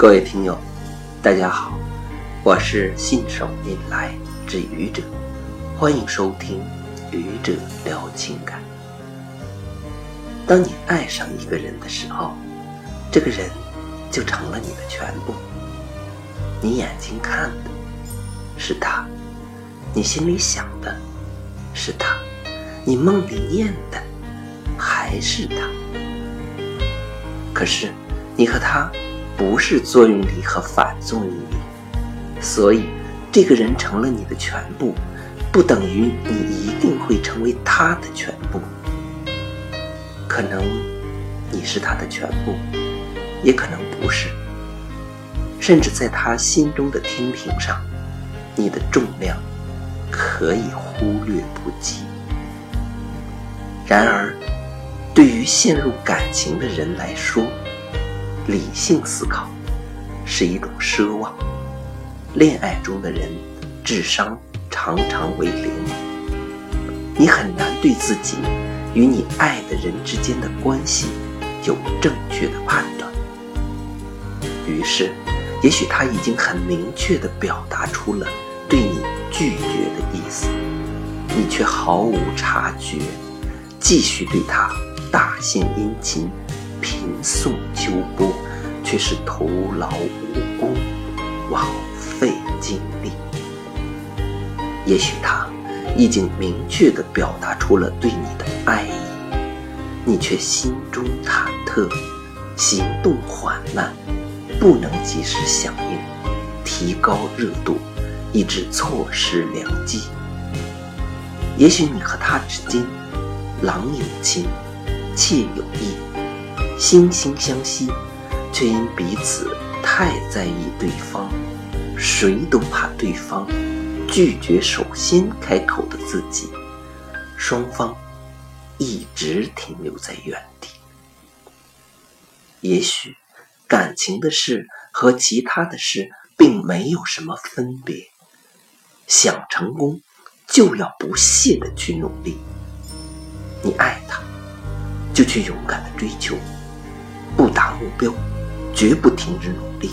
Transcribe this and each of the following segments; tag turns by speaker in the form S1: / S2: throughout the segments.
S1: 各位听友，大家好，我是信手拈来之愚者，欢迎收听愚者聊情感。当你爱上一个人的时候，这个人就成了你的全部。你眼睛看的是他，你心里想的是他，你梦里念的还是他。可是，你和他不是作用力和反作用力，所以这个人成了你的全部，不等于你一定会成为他的全部。可能你是他的全部，也可能不是。甚至在他心中的天平上，你的重量可以忽略不计。然而，对于陷入感情的人来说，理性思考是一种奢望。恋爱中的人智商常常为零，你很难对自己与你爱的人之间的关系有正确的判断。于是，也许他已经很明确地表达出了对你拒绝的意思，你却毫无察觉，继续对他。大献殷勤，频送秋波，却是徒劳无功，枉费精力。也许他已经明确地表达出了对你的爱意，你却心中忐忑，行动缓慢，不能及时响应，提高热度，以致错失良机。也许你和他之间，郎有情。妾有意，惺惺相惜，却因彼此太在意对方，谁都怕对方拒绝首先开口的自己，双方一直停留在原地。也许感情的事和其他的事并没有什么分别，想成功就要不懈的去努力。你爱他。就去勇敢的追求，不达目标，绝不停止努力。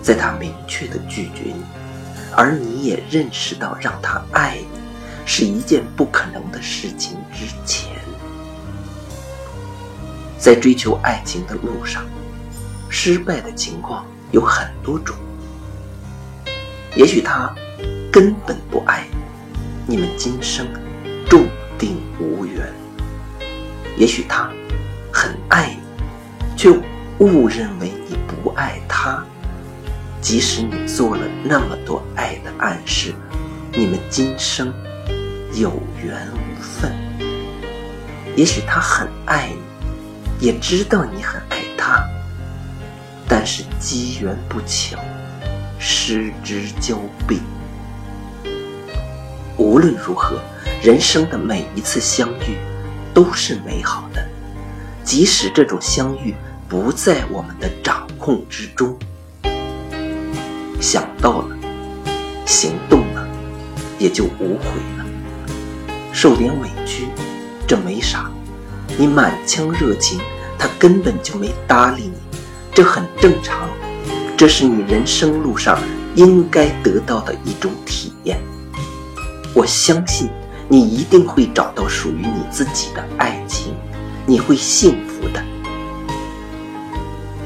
S1: 在他明确的拒绝你，而你也认识到让他爱你是一件不可能的事情之前，在追求爱情的路上，失败的情况有很多种。也许他根本不爱你，你们今生注定无缘。也许他很爱你，却误认为你不爱他。即使你做了那么多爱的暗示，你们今生有缘无分。也许他很爱你，也知道你很爱他，但是机缘不巧，失之交臂。无论如何，人生的每一次相遇。都是美好的，即使这种相遇不在我们的掌控之中。想到了，行动了，也就无悔了。受点委屈，这没啥。你满腔热情，他根本就没搭理你，这很正常。这是你人生路上应该得到的一种体验。我相信。你一定会找到属于你自己的爱情，你会幸福的。